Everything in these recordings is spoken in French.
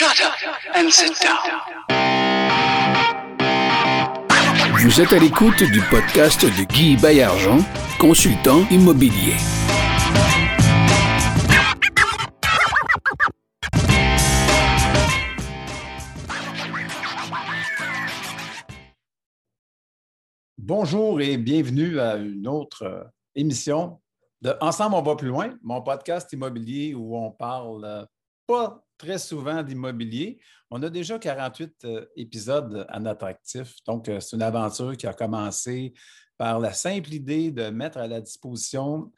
Shut up and sit down. Vous êtes à l'écoute du podcast de Guy Bayargent, consultant immobilier. Bonjour et bienvenue à une autre euh, émission de Ensemble, on va plus loin, mon podcast immobilier où on parle euh, pas très souvent d'immobilier. On a déjà 48 euh, épisodes à notre. Donc, euh, c'est une aventure qui a commencé par la simple idée de mettre à la disposition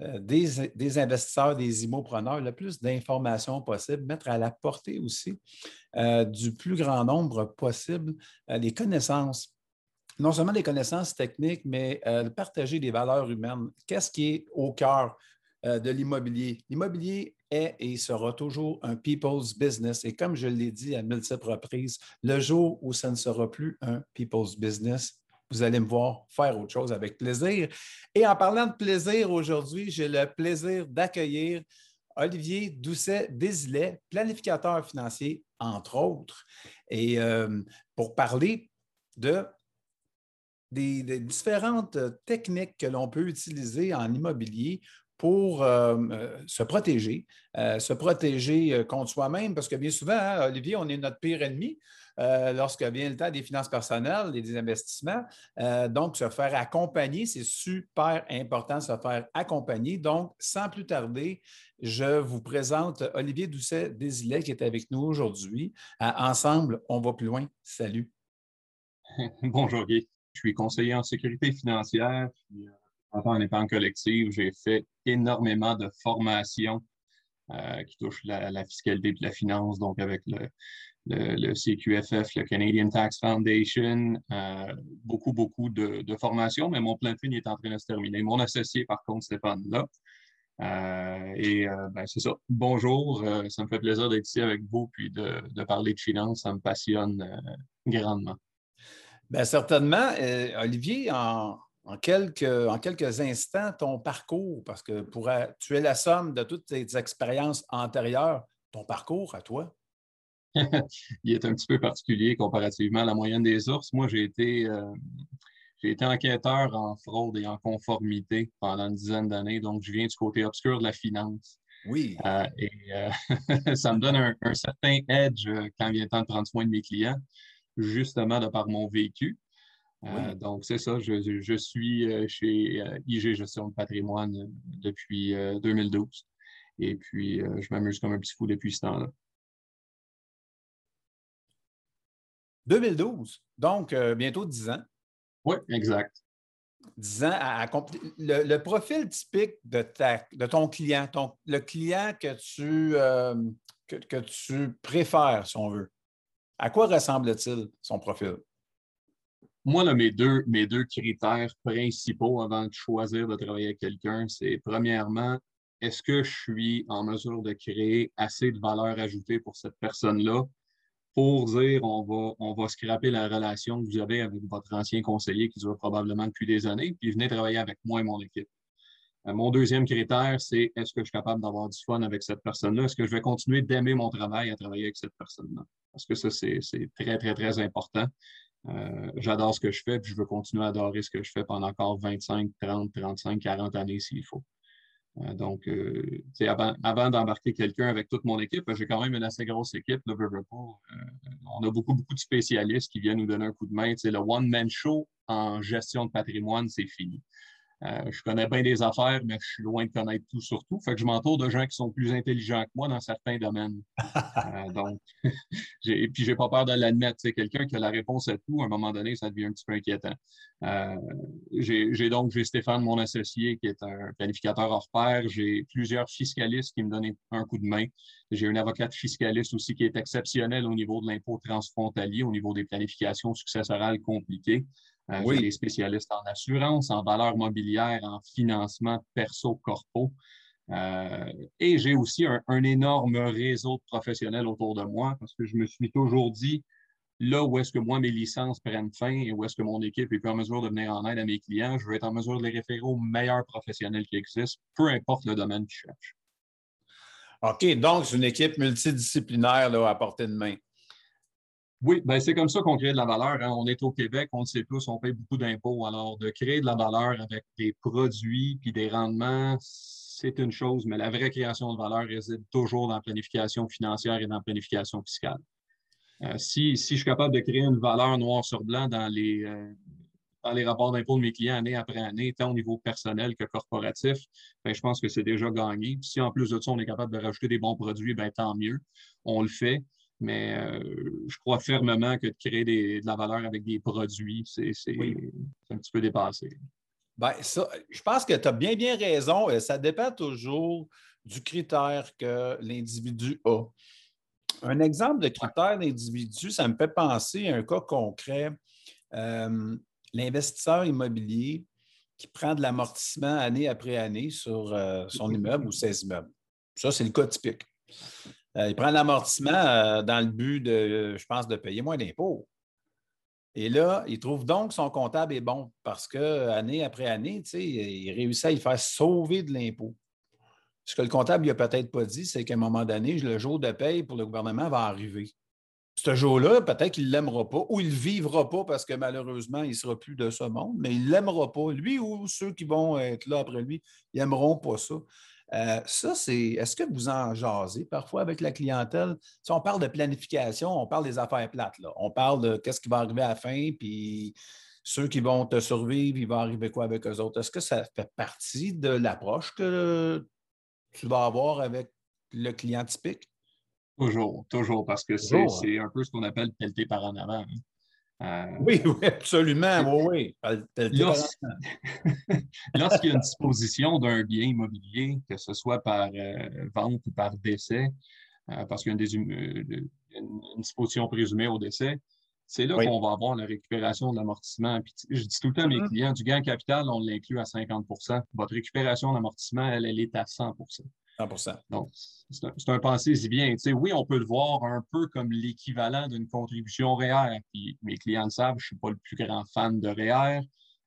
euh, des, investisseurs, des immopreneurs, le plus d'informations possible, mettre à la portée aussi du plus grand nombre possible les connaissances non seulement les connaissances techniques, mais partager des valeurs humaines. Qu'est-ce qui est au cœur de l'immobilier? L'immobilier est et sera toujours un people's business. Et comme je l'ai dit à multiples reprises, le jour où ça ne sera plus un people's business, vous allez me voir faire autre chose avec plaisir. Et en parlant de plaisir aujourd'hui, j'ai le plaisir d'accueillir Olivier Doucet-Désilet, planificateur financier, entre autres, et euh, pour parler de des, différentes techniques que l'on peut utiliser en immobilier pour euh, euh, se protéger, euh, se protéger contre soi-même, parce que bien souvent, hein, Olivier, on est notre pire ennemi lorsque vient le temps des finances personnelles et des investissements. donc, se faire accompagner, c'est super important se faire accompagner. Donc, sans plus tarder, je vous présente Olivier Doucet-Désilet qui est avec nous aujourd'hui. ensemble, on va plus loin. Salut. Bonjour Guy. Je suis conseiller en sécurité financière en collective, j'ai fait énormément de formations euh, qui touchent la, fiscalité et la finance, donc avec le, CQFF, le Canadian Tax Foundation, euh, beaucoup, beaucoup de, formations, mais mon plein de est en train de se terminer. Mon associé, par contre, Stéphane, là. Euh, et ben, c'est ça. Bonjour, ça me fait plaisir d'être ici avec vous puis de, de parler de finance. Ça me passionne grandement. Bien, certainement. Olivier, en, en quelques, en quelques instants ton parcours, parce que pour, tu es la somme de toutes tes expériences antérieures, ton parcours à toi? Il est un petit peu particulier comparativement à la moyenne des ours. Moi, j'ai été, euh, j'ai été enquêteur en fraude et en conformité pendant une dizaine d'années, donc je viens du côté obscur de la finance. Oui. Euh, et euh, ça me donne un, un, certain edge quand il vient le temps de prendre soin de mes clients, justement de par mon vécu. Euh, donc, c'est ça. Je, suis euh, chez euh, IG Gestion de patrimoine depuis 2012. Et puis, je m'amuse comme un petit fou depuis ce temps-là. 2012, donc bientôt 10 ans. Oui, exact. 10 ans à, le, profil typique de, ta, de ton client, le client que tu, que tu préfères, si on veut, à quoi ressemble-t-il son profil? Moi, mes, deux, mes deux critères principaux avant de choisir de travailler avec quelqu'un, c'est premièrement, est-ce que je suis en mesure de créer assez de valeur ajoutée pour cette personne-là pour dire on va, on va scraper la relation que vous avez avec votre ancien conseiller qui dure probablement depuis des années, puis venez travailler avec moi et mon équipe? Euh, mon deuxième critère, c'est est-ce que je suis capable d'avoir du fun avec cette personne-là? Est-ce que je vais continuer d'aimer mon travail à travailler avec cette personne-là? Parce que ça, c'est très, très, très important. Euh, j'adore ce que je fais, puis je veux continuer à adorer ce que je fais pendant encore 25, 30, 35, 40 années s'il faut. Euh, donc, euh, avant, avant d'embarquer quelqu'un avec toute mon équipe, j'ai quand même une assez grosse équipe, le on a beaucoup, beaucoup de spécialistes qui viennent nous donner un coup de main. le one-man show en gestion de patrimoine, c'est fini. Euh, je connais bien des affaires, mais je suis loin de connaître tout sur tout. Fait que je m'entoure de gens qui sont plus intelligents que moi dans certains domaines. euh, donc, et puis, j'ai pas peur de l'admettre. C'est quelqu'un qui a la réponse à tout. À un moment donné, ça devient un petit peu inquiétant. Euh, j'ai donc j'ai Stéphane, mon associé, qui est un planificateur hors pair. J'ai plusieurs fiscalistes qui me donnent un coup de main. J'ai un avocat fiscaliste aussi qui est exceptionnel au niveau de l'impôt transfrontalier, au niveau des planifications successorales compliquées. Euh, oui. J'ai des spécialistes en assurance, en valeur mobilière, en financement perso-corpo. Euh, et j'ai aussi un, énorme réseau de professionnels autour de moi parce que je me suis toujours dit, là où est-ce que moi, mes licences prennent fin et où est-ce que mon équipe est plus en mesure de venir en aide à mes clients, je vais être en mesure de les référer aux meilleurs professionnels qui existent, peu importe le domaine qu'ils cherchent. OK, donc c'est une équipe multidisciplinaire là, à portée de main. Oui, ben c'est comme ça qu'on crée de la valeur. Hein. On est au Québec, on le sait tous, on paye beaucoup d'impôts. Alors, de créer de la valeur avec des produits puis des rendements, c'est une chose, mais la vraie création de valeur réside toujours dans la planification financière et dans la planification fiscale. Euh, si, si, je suis capable de créer une valeur noir sur blanc dans les, euh, dans les rapports d'impôts de mes clients année après année, tant au niveau personnel que corporatif, ben, je pense que c'est déjà gagné. si en plus de ça, on est capable de rajouter des bons produits, ben, tant mieux. On le fait. Mais euh, je crois fermement que de créer de la valeur avec des produits, c'est un petit peu dépassé. Bien, ça, je pense que tu as bien, bien raison. Ça dépend toujours du critère que l'individu a. Un exemple de critère d'individu, ça me fait penser à un cas concret. Euh, l'investisseur immobilier qui prend de l'amortissement année après année sur euh, son immeuble ou ses immeubles. Ça, c'est le cas typique. Euh, il prend l'amortissement euh, dans le but de, je pense, de payer moins d'impôts. Et là, il trouve donc que son comptable est bon parce qu'année après année, il réussit à y faire sauver de l'impôt. Ce que le comptable n'a peut-être pas dit, c'est qu'à un moment donné, le jour de paye pour le gouvernement va arriver. Ce jour-là, peut-être qu'il ne l'aimera pas ou il ne vivra pas parce que malheureusement, il ne sera plus de ce monde, mais il ne l'aimera pas. Lui ou ceux qui vont être là après lui, ils n'aimeront pas ça. Euh, ça, c'est. Est-ce que vous en jasez parfois avec la clientèle? Si on parle de planification, on parle des affaires plates. Là. On parle de qu'est-ce qui va arriver à la fin, puis ceux qui vont te survivre, il va arriver quoi avec eux autres? Est-ce que ça fait partie de l'approche que tu vas avoir avec le client typique? Toujours, toujours, parce que hein? c'est un peu ce qu'on appelle pelleter par en avant. Hein. Euh, oui, oui, absolument. Oui, Lorsqu'il y a une disposition d'un bien immobilier, que ce soit par euh, vente ou par décès, euh, parce qu'il y a une, disposition présumée au décès, c'est là qu'on va avoir la récupération de l'amortissement. Je dis tout le temps à mes mm-hmm. clients, du gain capital, on l'inclut à 50% Votre récupération d'amortissement, elle, elle est à 100 100% Donc, c'est un, pensée si bien. oui, on peut le voir un peu comme l'équivalent d'une contribution REER. Puis mes clients le savent, je ne suis pas le plus grand fan de REER.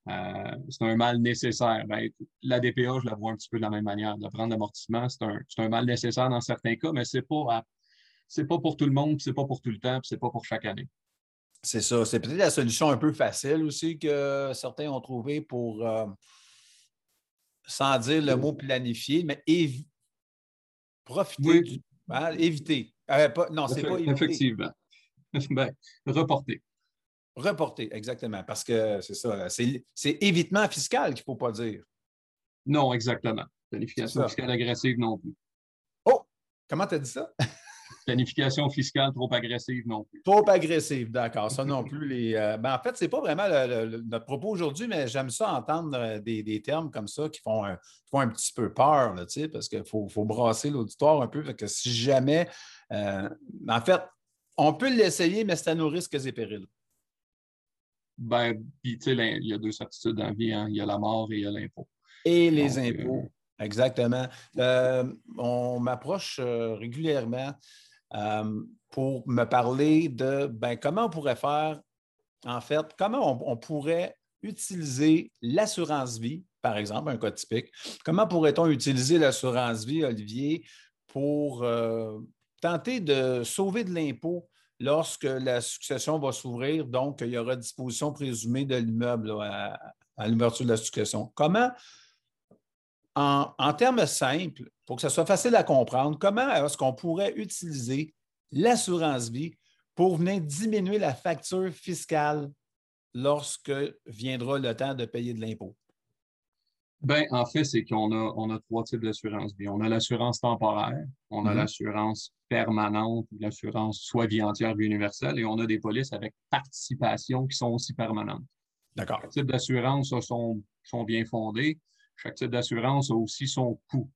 Euh, c'est un mal nécessaire. Ben, la DPA, je la vois un petit peu de la même manière. De prendre l'amortissement, c'est un, mal nécessaire dans certains cas, mais ce n'est pas, pas pour tout le monde, ce n'est pas pour tout le temps, ce n'est pas pour chaque année. C'est ça. C'est peut-être la solution un peu facile aussi que certains ont trouvé pour, euh, sans dire le mot planifier, mais Profiter du éviter. Euh, non, c'est pas éviter. Effectivement. ben, reporter. Reporter, exactement. Parce que c'est ça, c'est évitement fiscal qu'il ne faut pas dire. Non, exactement. Planification fiscale agressive non plus. Oh! Comment tu as dit ça? Planification fiscale trop agressive non plus. Trop agressive, d'accord. Ça non plus. Les, euh, ben, en fait, ce n'est pas vraiment notre propos aujourd'hui, mais j'aime ça entendre euh, des, termes comme ça qui font un, un petit peu peur, là, parce qu'il faut, faut, brasser l'auditoire un peu. que si jamais. Euh, en fait, on peut l'essayer, mais c'est à nos risques et périls. Ben, puis, tu sais, il y a deux certitudes dans la vie. Hein. Il y a la mort et il y a l'impôt. Et les impôts. Exactement. on m'approche régulièrement euh, pour me parler de ben, comment on pourrait faire, en fait, comment on, pourrait utiliser l'assurance vie, par exemple, un cas typique. Comment pourrait-on utiliser l'assurance vie, Olivier, pour euh, tenter de sauver de l'impôt lorsque la succession va s'ouvrir, donc il y aura disposition présumée de l'immeuble à, à l'ouverture de la succession. Comment en, termes simples, pour que ce soit facile à comprendre, comment est-ce qu'on pourrait utiliser l'assurance vie pour venir diminuer la facture fiscale lorsque viendra le temps de payer de l'impôt? Bien, en fait, c'est qu'on a, on a trois types d'assurance vie. On a l'assurance temporaire, on a mm-hmm. l'assurance permanente, l'assurance soit vie entière, vie universelle, et on a des polices avec participation qui sont aussi permanentes. D'accord. Les types d'assurance sont, sont bien fondés. Chaque type d'assurance a aussi son coût.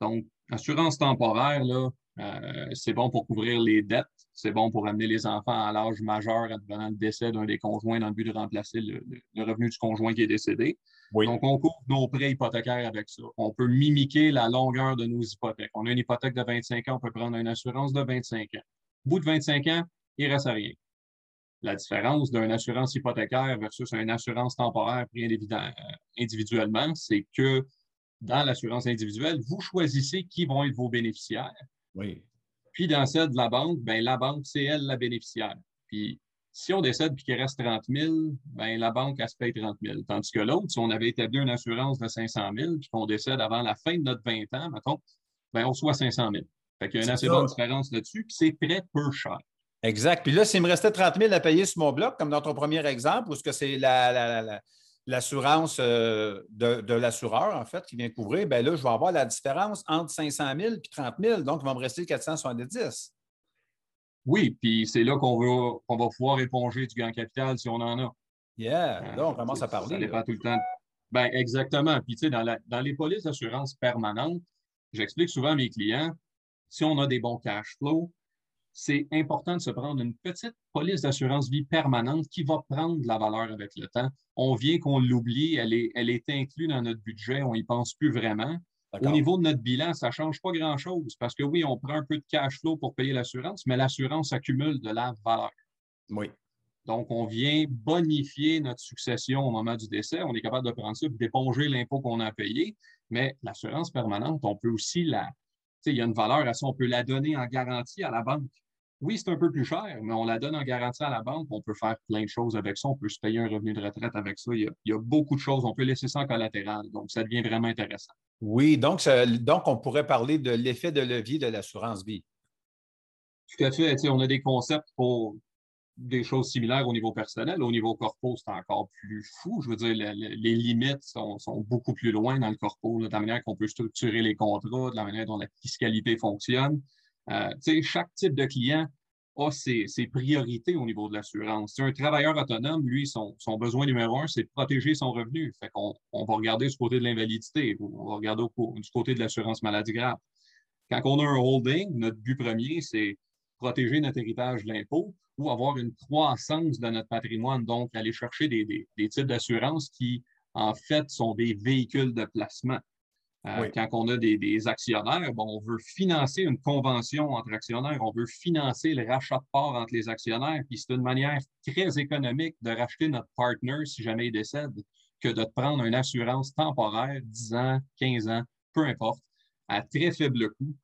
Donc, assurance temporaire, là, euh, c'est bon pour couvrir les dettes, c'est bon pour amener les enfants à l'âge majeur advenant le décès d'un des conjoints dans le but de remplacer le, revenu du conjoint qui est décédé. Donc, on couvre nos prêts hypothécaires avec ça. On peut mimiquer la longueur de nos hypothèques. On a une hypothèque de 25 ans, on peut prendre une assurance de 25 ans. Au bout de 25 ans, il ne reste à rien. La différence d'une assurance hypothécaire versus une assurance temporaire prise euh, individuellement, c'est que dans l'assurance individuelle, vous choisissez qui vont être vos bénéficiaires. Oui. Puis dans celle de la banque, ben, la banque, c'est elle la bénéficiaire. Puis si on décède et qu'il reste 30 000, ben, la banque, elle se paye 30 000. Tandis que l'autre, si on avait établi une assurance de 500 000 puis qu'on décède avant la fin de notre 20 ans, mettons, ben, on reçoit 500 000. Fait qu'il y a une assez bonne différence là-dessus, puis c'est très peu cher. Exact. Puis là, s'il me restait 30 000 à payer sur mon bloc, comme dans ton premier exemple, ou est-ce que c'est l'assurance euh, de, l'assureur, en fait, qui vient couvrir, bien là, je vais avoir la différence entre 500 000 et 30 000, donc il va me rester 470. Oui, puis c'est là qu'on va, va pouvoir éponger du gain capital si on en a. Yeah, là, on commence à parler. Ça dépend tout le temps. Ben, exactement. Puis, tu sais, dans, dans les polices d'assurance permanente, j'explique souvent à mes clients, si on a des bons cash flows, c'est important de se prendre une petite police d'assurance vie permanente qui va prendre de la valeur avec le temps. On vient qu'on l'oublie, elle est, elle est inclue dans notre budget, on n'y pense plus vraiment. Au niveau de notre bilan, ça ne change pas grand-chose parce que oui, on prend un peu de cash flow pour payer l'assurance, mais l'assurance accumule de la valeur. Oui. Donc, on vient bonifier notre succession au moment du décès. On est capable de prendre ça et d'éponger l'impôt qu'on a payé. Mais l'assurance permanente, on peut aussi la, il y a une valeur à ça, on peut la donner en garantie à la banque. Oui, c'est un peu plus cher, mais on la donne en garantie à la banque. On peut faire plein de choses avec ça. On peut se payer un revenu de retraite avec ça. Il y a, beaucoup de choses. On peut laisser ça en collatéral. Donc, ça devient vraiment intéressant. Oui, donc, donc on pourrait parler de l'effet de levier de l'assurance vie. Tout à fait. On a des concepts pour des choses similaires au niveau personnel. Au niveau corpo, c'est encore plus fou. Je veux dire, les limites sont, beaucoup plus loin dans le corpo, de la manière qu'on peut structurer les contrats, de la manière dont la fiscalité fonctionne. Euh, chaque type de client a ses, priorités au niveau de l'assurance. Un travailleur autonome, lui, son, besoin numéro un, c'est de protéger son revenu. Fait on va regarder du côté de l'invalidité, on va regarder du côté de l'assurance maladie grave. Quand on a un holding, notre but premier, c'est protéger notre héritage de l'impôt ou avoir une croissance de notre patrimoine, donc aller chercher des, des, types d'assurance qui, en fait, sont des véhicules de placement. Euh, quand on a des, actionnaires, bon, on veut financer une convention entre actionnaires, on veut financer le rachat de parts entre les actionnaires, puis c'est une manière très économique de racheter notre partner si jamais il décède que de prendre une assurance temporaire, 10 ans, 15 ans, peu importe, à très faible coût,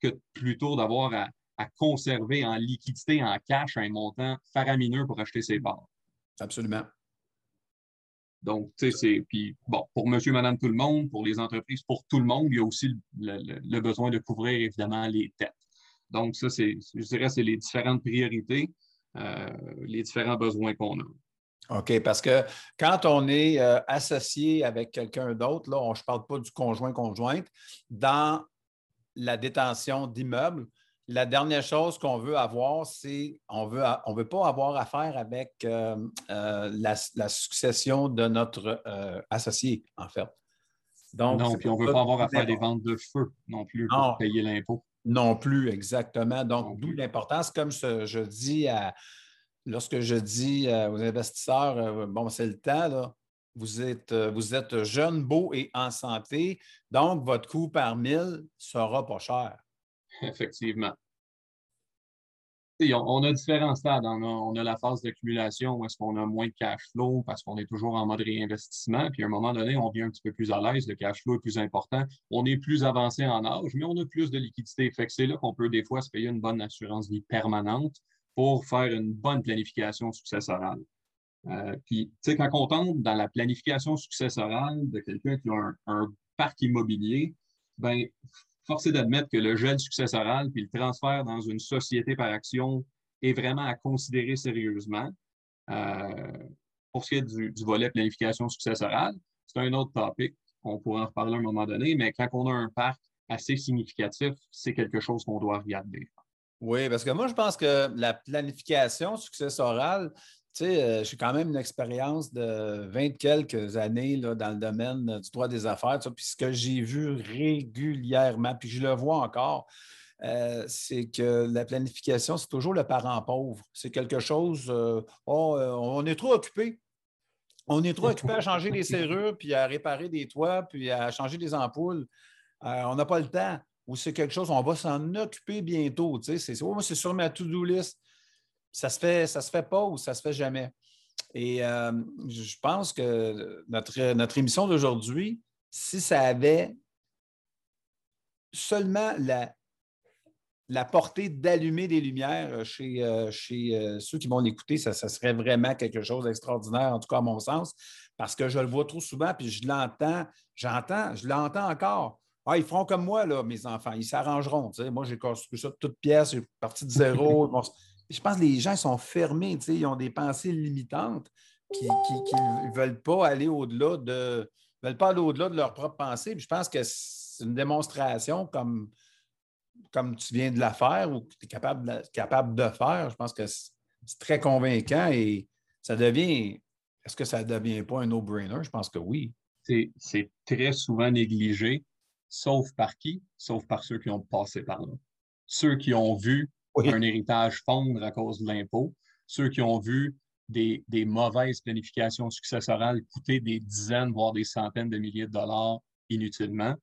que plutôt d'avoir à, à conserver en liquidité, en cash, un montant faramineux pour acheter ses parts. Absolument. Donc, tu sais, c'est. Puis, bon, pour monsieur, madame, tout le monde, pour les entreprises, pour tout le monde, il y a aussi le, besoin de couvrir, évidemment, les têtes. Donc, ça, c'est, je dirais, c'est les différentes priorités, euh, les différents besoins qu'on a. OK, parce que quand on est euh, associé avec quelqu'un d'autre, là, je ne parle pas du conjoint-conjointe, dans la détention d'immeubles, la dernière chose qu'on veut avoir, c'est on veut on veut pas avoir affaire avec euh, euh, la, succession de notre euh, associé, en fait. Donc, non, puis on ne veut pas avoir affaire des ventes de feu non plus pour payer l'impôt. Non plus, exactement. Donc, d'où l'importance, comme je dis à, lorsque je dis aux investisseurs, bon, c'est le temps, là, vous êtes, vous êtes jeune, beau et en santé, donc votre coût par mille sera pas cher. Effectivement. On, a différents stades. On a, la phase d'accumulation où est-ce qu'on a moins de cash flow parce qu'on est toujours en mode réinvestissement. Puis à un moment donné, on vient un petit peu plus à l'aise, le cash flow est plus important. On est plus avancé en âge, mais on a plus de liquidité. Fait que c'est là qu'on peut des fois se payer une bonne assurance vie permanente pour faire une bonne planification successorale. Euh, puis, tu sais, quand on tombe dans la planification successorale de quelqu'un qui a un, un parc immobilier, ben force est d'admettre que le gel successoral puis le transfert dans une société par action est vraiment à considérer sérieusement. Euh, pour ce qui est du, volet planification successorale, c'est un autre topic. On pourra en reparler à un moment donné, mais quand on a un parc assez significatif, c'est quelque chose qu'on doit regarder. Oui, parce que moi, je pense que la planification successorale, tu sais, euh, j'ai quand même une expérience de 20 quelques années là, dans le domaine du droit des affaires. Puis ce que j'ai vu régulièrement, puis je le vois encore, euh, c'est que la planification, c'est toujours le parent pauvre. C'est quelque chose, euh, oh, on est trop occupé. On est trop occupé à changer les serrures, puis à réparer des toits, puis à changer des ampoules. on n'a pas le temps. Ou c'est quelque chose, on va s'en occuper bientôt. Tu sais, c'est oh, sur ma to-do list ça se fait, ça se fait pas ou ça se fait jamais. Et euh, je pense que notre, notre émission d'aujourd'hui, si ça avait seulement la, la portée d'allumer des lumières chez, euh, chez euh, ceux qui vont l'écouter, ça, ça, serait vraiment quelque chose d'extraordinaire, en tout cas à mon sens, parce que je le vois trop souvent, puis je l'entends, j'entends, je l'entends encore. Ah, ils feront comme moi, là, mes enfants, ils s'arrangeront. Moi, j'ai construit ça de toutes pièces, j'ai parti de zéro. je pense que les gens sont fermés, ils ont des pensées limitantes qui ne veulent pas aller au-delà de veulent pas aller au-delà de leurs propres pensées. je pense que c'est une démonstration comme comme tu viens de la faire ou que tu es capable de, capable de faire, je pense que c'est très convaincant et ça devient. Est-ce que ça ne devient pas un no-brainer? Je pense que oui. C'est très souvent négligé, sauf par qui? Sauf par ceux qui ont passé par là. Ceux qui ont vu un héritage fondre à cause de l'impôt, ceux qui ont vu des, des, mauvaises planifications successorales coûter des dizaines, voire des centaines de milliers de dollars inutilement.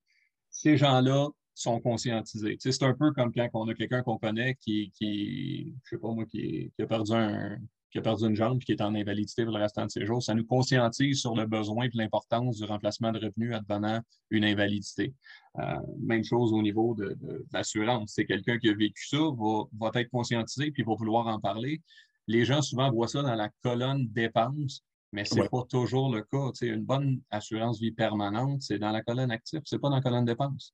Ces gens-là sont conscientisés. c'est un peu comme quand on a quelqu'un qu'on connaît qui, qui, je sais pas moi, qui, a perdu un, qui a perdu une jambe et qui est en invalidité pour le restant de ses jours. Ça nous conscientise sur le besoin et l'importance du remplacement de revenus advenant une invalidité. Euh, même chose au niveau de, l'assurance. C'est quelqu'un qui a vécu ça, va, va être conscientisé puis va vouloir en parler. Les gens souvent voient ça dans la colonne dépenses, mais ce n'est pas toujours le cas. une bonne assurance vie permanente, c'est dans la colonne active, ce n'est pas dans la colonne dépenses.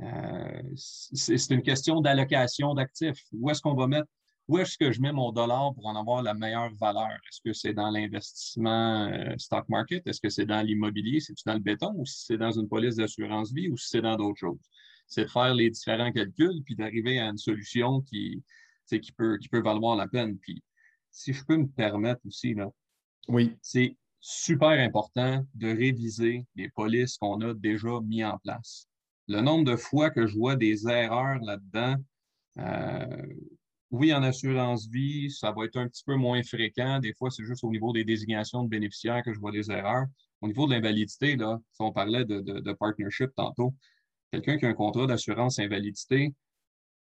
Euh, c'est une question d'allocation d'actifs. Où est-ce qu'on va mettre, où est-ce que je mets mon dollar pour en avoir la meilleure valeur? Est-ce que c'est dans l'investissement euh, stock market? Est-ce que c'est dans l'immobilier? C'est-tu dans le béton? Ou si c'est dans une police d'assurance vie? Ou si c'est dans d'autres choses? C'est de faire les différents calculs puis d'arriver à une solution qui, qui, peut, qui peut valoir la peine. Puis, si je peux me permettre aussi, là, oui. c'est super important de réviser les polices qu'on a déjà mis en place le nombre de fois que je vois des erreurs là-dedans, euh, oui, en assurance vie, ça va être un petit peu moins fréquent. Des fois, c'est juste au niveau des désignations de bénéficiaires que je vois des erreurs. Au niveau de l'invalidité, là, si on parlait de, partnership tantôt, quelqu'un qui a un contrat d'assurance invalidité,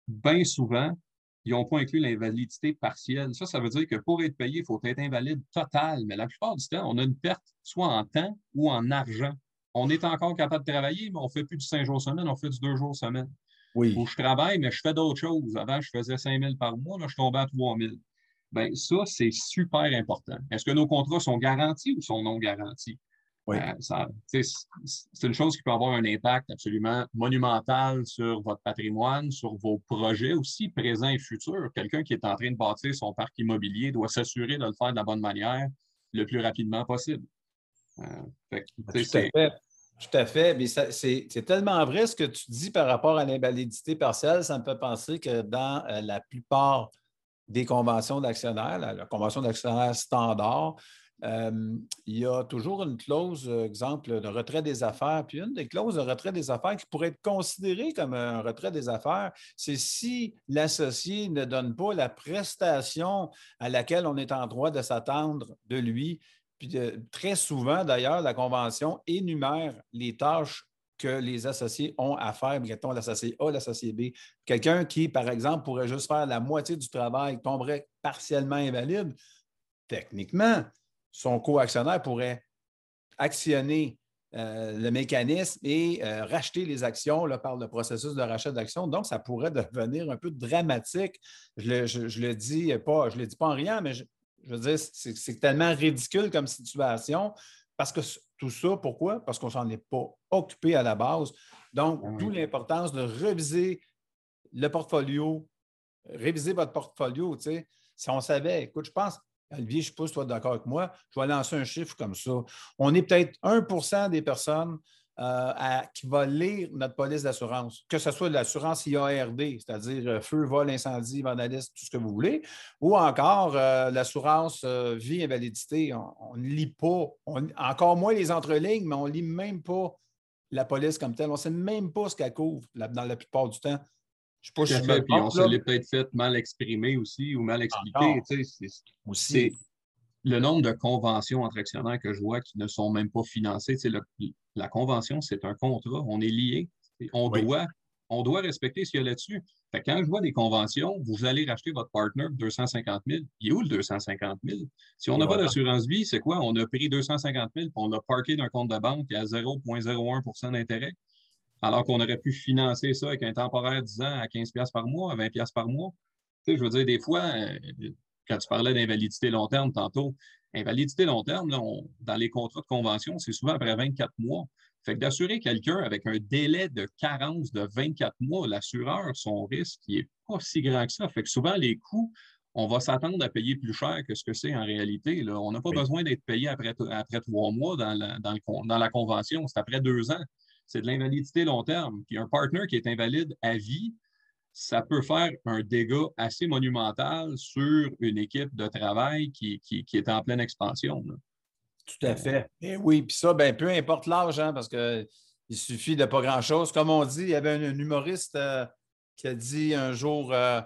bien souvent, ils n'ont pas inclus l'invalidité partielle. Ça, ça veut dire que pour être payé, il faut être invalide total. Mais la plupart du temps, on a une perte soit en temps ou en argent on est encore capable de travailler, mais on ne fait plus du 5 jours semaine, on fait du 2 jours semaine. Oui. Où je travaille, mais je fais d'autres choses. Avant, je faisais 5 000 par mois, là, je tombais à 3 000. Bien, ça, c'est super important. Est-ce que nos contrats sont garantis ou sont non garantis? Oui. Euh, c'est une chose qui peut avoir un impact absolument monumental sur votre patrimoine, sur vos projets aussi présents et futurs. Quelqu'un qui est en train de bâtir son parc immobilier doit s'assurer de le faire de la bonne manière le plus rapidement possible. Euh, fait. Tout à fait. Mais c'est tellement vrai ce que tu dis par rapport à l'invalidité partielle. Ça me fait penser que dans euh, la plupart des conventions d'actionnaires, la, convention d'actionnaires standard, euh, il y a toujours une clause, euh, exemple, de retrait des affaires. Puis une des clauses de retrait des affaires qui pourrait être considérée comme un retrait des affaires, c'est si l'associé ne donne pas la prestation à laquelle on est en droit de s'attendre de lui puis très souvent, d'ailleurs, la Convention énumère les tâches que les associés ont à faire, mettons l'associé A, l'associé B. Quelqu'un qui, par exemple, pourrait juste faire la moitié du travail, tomberait partiellement invalide, techniquement, son co-actionnaire pourrait actionner euh, le mécanisme et euh, racheter les actions par le processus de rachat d'actions. Donc, ça pourrait devenir un peu dramatique. Je le, le dis pas, je le dis pas en rien, mais je, je veux dire, c'est tellement ridicule comme situation parce que tout ça, pourquoi? Parce qu'on ne s'en est pas occupé à la base. Donc, ah d'où l'importance de réviser le portfolio, réviser votre portfolio. Tu sais. Si on savait, écoute, je pense, Olivier, je tu es d'accord avec moi, je vais lancer un chiffre comme ça. On est peut-être 1% des personnes euh, qui va lire notre police d'assurance, que ce soit l'assurance IARD, c'est-à-dire euh, feu, vol, incendie, vandalisme, tout ce que vous voulez, ou encore euh, l'assurance vie, invalidité. On ne lit pas, encore moins les entrelignes, mais on ne lit même pas la police comme telle. On ne sait même pas ce qu'elle couvre dans la plupart du temps. Je sais pas si puis on se l'est peut-être fait mal exprimé aussi ou mal expliqué. aussi le nombre de conventions entre actionnaires que je vois qui ne sont même pas financées, la convention, c'est un contrat. On est lié. On, doit, on doit respecter ce qu'il y a là-dessus. quand je vois des conventions, vous allez racheter votre partner 250 000. Il est où le 250 000? Si on n'a pas d'assurance vie, c'est quoi? On a pris 250 000 et on l'a parké d'un compte de banque à 0,01% d'intérêt. alors qu'on aurait pu financer ça avec un temporaire 10 ans à 15 par mois, à 20 par mois. Tu sais, je veux dire, des fois, euh, quand tu parlais d'invalidité long terme tantôt, invalidité long terme, dans les contrats de convention, c'est souvent après 24 mois. Fait que d'assurer quelqu'un avec un délai de carence de 24 mois, l'assureur, son risque, il n'est pas si grand que ça. Fait que souvent, les coûts, on va s'attendre à payer plus cher que ce que c'est en réalité. Là. On n'a pas besoin d'être payé après, après trois mois dans la, dans, dans la convention, c'est après deux ans. C'est de l'invalidité long terme. Puis un partner qui est invalide à vie, ça peut faire un dégât assez monumental sur une équipe de travail qui, qui, est en pleine expansion. Tout à fait. Et eh oui, puis ça, ben, peu importe l'âge, hein, parce qu'il suffit de pas grand-chose. Comme on dit, il y avait un, humoriste euh, qui a dit un jour euh,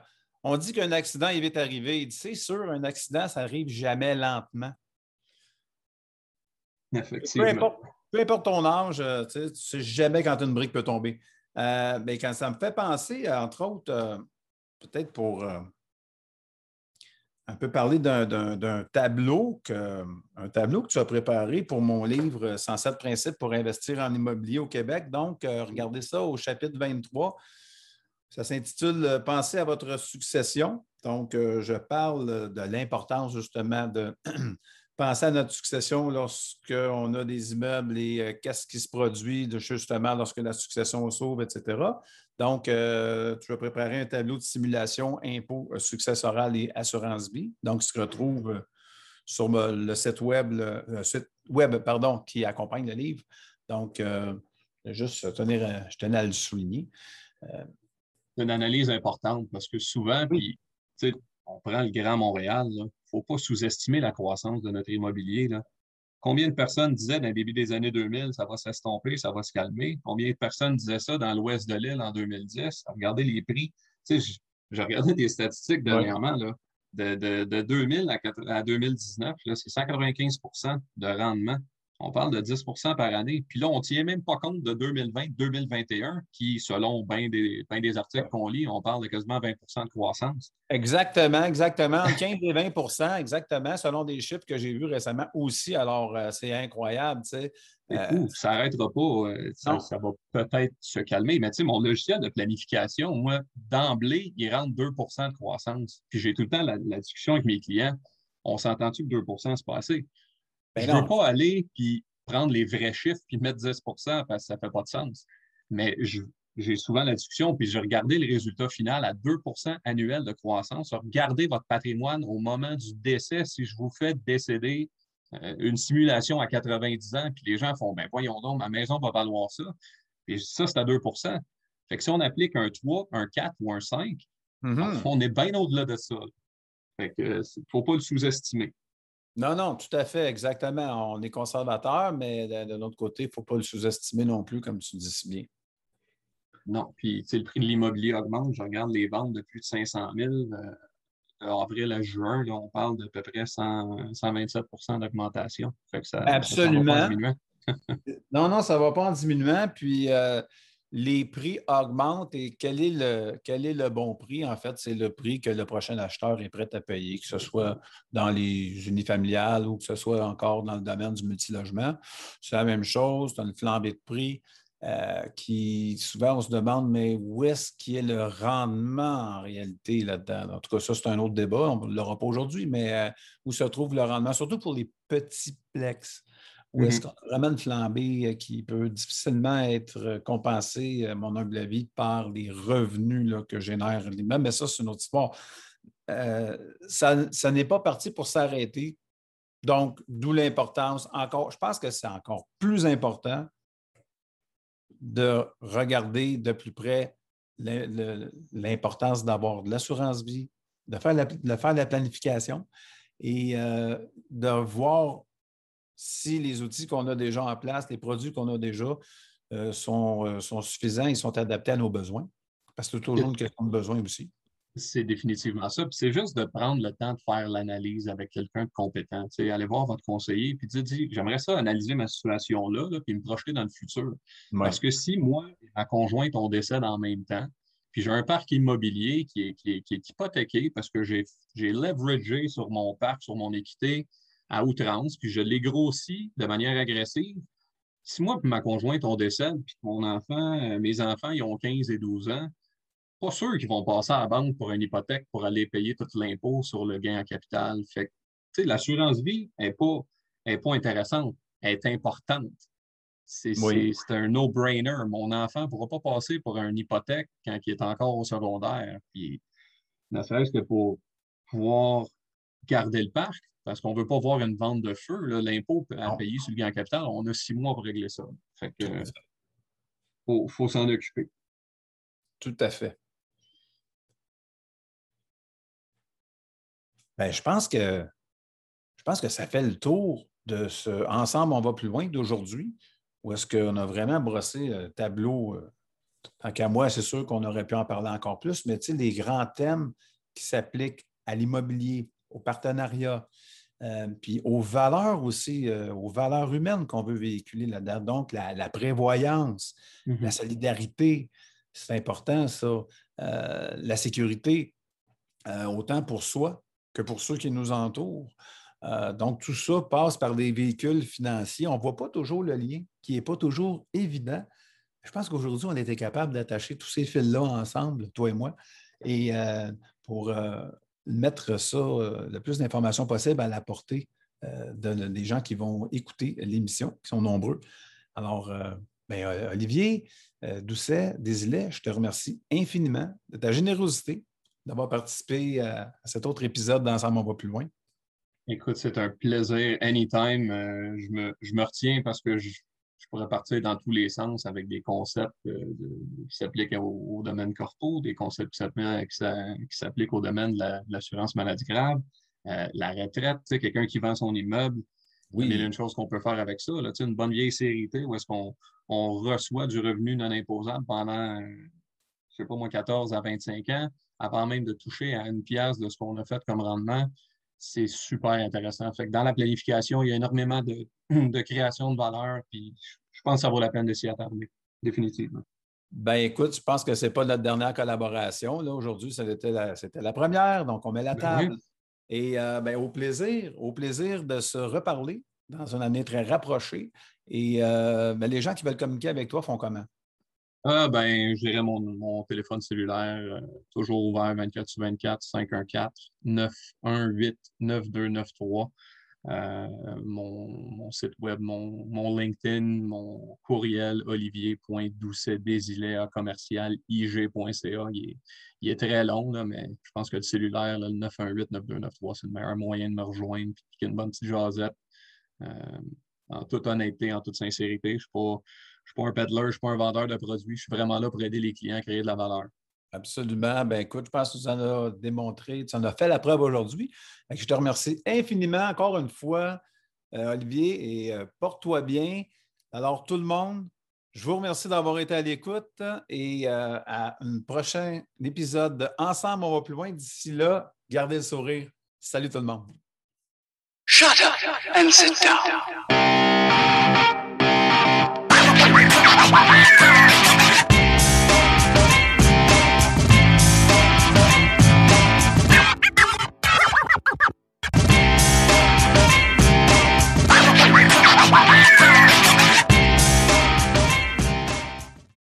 on dit qu'un accident est vite arrivé. Il dit c'est sûr, un accident, ça arrive jamais lentement. Effectivement. Peu importe, ton âge, euh, tu ne sais jamais quand une brique peut tomber. Mais quand ça me fait penser, entre autres, peut-être pour un peu parler d'un tableau, que, un tableau que tu as préparé pour mon livre 107 principes pour investir en immobilier au Québec. Donc, euh, regardez ça au chapitre 23. Ça s'intitule euh, Pensez à votre succession. Donc, euh, je parle de l'importance justement de penser à notre succession lorsqu'on a des immeubles et qu'est-ce qui se produit justement lorsque la succession sauve, etc. Donc, euh, tu vas préparer un tableau de simulation impôt euh, successoral et assurance vie. Donc, il se retrouve euh, sur le site web, le, site web pardon, qui accompagne le livre. Donc, juste tenir, je tenais à le souligner. C'est une analyse importante parce que souvent, puis, on prend le Grand Montréal, faut pas sous-estimer la croissance de notre immobilier. Là. Combien de personnes disaient dans le début des années 2000, ça va s'estomper, ça va se calmer? Combien de personnes disaient ça dans l'ouest de l'île en 2010? Regardez les prix. Tu sais, j'ai regardé des statistiques dernièrement. Là, de, de, 2000 à, à 2019, c'est 195% de rendement. On parle de 10% par année. Puis là, on ne tient même pas compte de 2020-2021, qui, selon bien des, des articles qu'on lit, on parle de quasiment 20% de croissance. Exactement, exactement. 15 et 20% exactement, selon des chiffres que j'ai vus récemment aussi. Alors, euh, c'est incroyable, tu sais. Euh, ça n'arrêtera pas. Euh, ça, va peut-être se calmer. Mais tu sais, mon logiciel de planification, moi, d'emblée, il rentre 2% de croissance. Puis j'ai tout le temps la, la discussion avec mes clients. On s'entend-tu que 2% c'est pas assez? Ben je ne veux pas aller puis prendre les vrais chiffres puis mettre 10% parce que ça ne fait pas de sens. Mais j'ai souvent la discussion, puis j'ai regardé le résultat final à 2% annuel de croissance. Regardez votre patrimoine au moment du décès. Si je vous fais décéder euh, une simulation à 90 ans, puis les gens font ben voyons donc, ma maison va valoir ça. Puis ça, c'est à 2% Fait que si on applique un 3, un 4 ou un 5, mm-hmm. on est bien au-delà de ça. Fait que il ne faut pas le sous-estimer. Non, non, tout à fait, exactement. On est conservateur, mais de, l'autre côté, il ne faut pas le sous-estimer non plus, comme tu dis si bien. Non, puis le prix de l'immobilier augmente. Je regarde les ventes de plus de 500 000. Euh, avril à juin, on parle d'à peu près 127% d'augmentation. Absolument. non, non, ça ne va pas en diminuant. Puis euh, les prix augmentent et quel est, le, quel est le bon prix? En fait, c'est le prix que le prochain acheteur est prêt à payer, que ce soit dans les unifamiliales ou que ce soit encore dans le domaine du multilogement. C'est la même chose, c'est une flambée de prix. Euh, qui souvent on se demande, mais où est-ce qu'il est le rendement en réalité là-dedans? En tout cas, ça, c'est un autre débat, on ne l'aura pas aujourd'hui, mais euh, où se trouve le rendement, surtout pour les petits plex. Ou est-ce mm-hmm. qu'on une flambée euh, qui peut difficilement être euh, compensée, à mon humble avis, par les revenus là, que génère l'immeuble? Mais ça, c'est une autre histoire. Euh, ça, n'est pas parti pour s'arrêter. Donc, d'où l'importance. Encore, je pense que c'est encore plus important de regarder de plus près l'importance d'avoir de l'assurance vie, de faire, la, de faire la planification et de voir si les outils qu'on a déjà en place, les produits qu'on a déjà euh, sont, euh, sont, suffisants, ils sont adaptés à nos besoins. Parce que c'est toujours une question de besoin aussi. C'est définitivement ça. Puis c'est juste de prendre le temps de faire l'analyse avec quelqu'un de compétent. aller voir votre conseiller puis dire, j'aimerais ça analyser ma situation là, puis me projeter dans le futur. Parce que si moi et ma conjointe, on décède en même temps, puis j'ai un parc immobilier qui est, qui est hypothéqué parce que j'ai leveragé sur mon parc, sur mon équité, à outrance, puis je l'ai grossi de manière agressive, si moi et ma conjointe, on décède, puis mon enfant, euh, mes enfants, ils ont 15 et 12 ans, pas sûr qu'ils vont passer à la banque pour une hypothèque pour aller payer tout l'impôt sur le gain en capital. Fait que, l'assurance vie n'est pas, est pas intéressante, elle est importante. C'est un no-brainer. Mon enfant ne pourra pas passer pour une hypothèque quand il est encore au secondaire. Puis, ne serait-ce que pour pouvoir garder le parc, parce qu'on ne veut pas voir une vente de feu. L'impôt à payer sur le gain en capital, on a six mois pour régler ça. Fait que, faut, faut s'en occuper. Tout à fait. Ben, je pense que je pense que ça fait le tour de ce Ensemble, on va plus loin d'aujourd'hui, où est-ce qu'on a vraiment brossé le tableau. Euh, tant qu'à moi, c'est sûr qu'on aurait pu en parler encore plus, mais les grands thèmes qui s'appliquent à l'immobilier, au partenariat, euh, puis aux valeurs aussi, euh, aux valeurs humaines qu'on veut véhiculer là-dedans. Donc, la, prévoyance, la mm-hmm. solidarité, c'est important, ça. la sécurité, autant pour soi que pour ceux qui nous entourent. Euh, donc, tout ça passe par des véhicules financiers. On ne voit pas toujours le lien, qui n'est pas toujours évident. Je pense qu'aujourd'hui, on était capable d'attacher tous ces fils-là ensemble, toi et moi, et euh, pour euh, mettre ça, le plus d'informations possible à la portée des gens qui vont écouter l'émission, qui sont nombreux. Alors, ben, Olivier Doucet, Désilet, je te remercie infiniment de ta générosité d'avoir participé à cet autre épisode d'Ensemble, on va plus loin. Écoute, c'est un plaisir anytime. Euh, je, me, je, me, retiens parce que je, pourrais partir dans tous les sens avec des concepts euh, qui s'appliquent au, domaine corpo, des concepts qui s'appliquent au domaine de l'assurance maladie grave, euh, la retraite, quelqu'un qui vend son immeuble. Oui. Il y a une chose qu'on peut faire avec ça. Là, une bonne vieille série où est-ce qu'on on reçoit du revenu non imposable pendant, je ne sais pas moi, 14 à 25 ans, avant même de toucher à une pièce de ce qu'on a fait comme rendement c'est super intéressant. Fait que dans la planification, il y a énormément de, de création de valeur, puis je pense que ça vaut la peine de s'y attarder, définitivement. Ben écoute, je pense que ce n'est pas notre dernière collaboration. Aujourd'hui, c'était la, la, première, donc on met la ben table. Et euh, ben, au plaisir, au plaisir de se reparler dans une année très rapprochée. Et euh, ben, les gens qui veulent communiquer avec toi font comment? Ah, ben, je dirais mon, mon téléphone cellulaire, euh, toujours ouvert 24 sur 24, 514-918-9293. Euh, mon, mon, site web, mon, mon, LinkedIn, mon courriel olivier.doucet à commercial ig.ca. Il, il, est très long, là, mais je pense que le cellulaire, le 918-9293, c'est le meilleur moyen de me rejoindre et une bonne petite jasette. Euh, en toute honnêteté, en toute sincérité, je ne suis pas suis pas un peddler, je ne suis pas un vendeur de produits. Je suis vraiment là pour aider les clients à créer de la valeur. Absolument. Ben, écoute, je pense que tu en as démontré, tu en as fait la preuve aujourd'hui. Je te remercie infiniment encore une fois, euh, Olivier, et euh, porte-toi bien. Alors, tout le monde, je vous remercie d'avoir été à l'écoute et euh, à un prochain épisode de Ensemble, on va plus loin. D'ici là, gardez le sourire. Salut tout le monde. Shut up and sit down. ¡Vamos!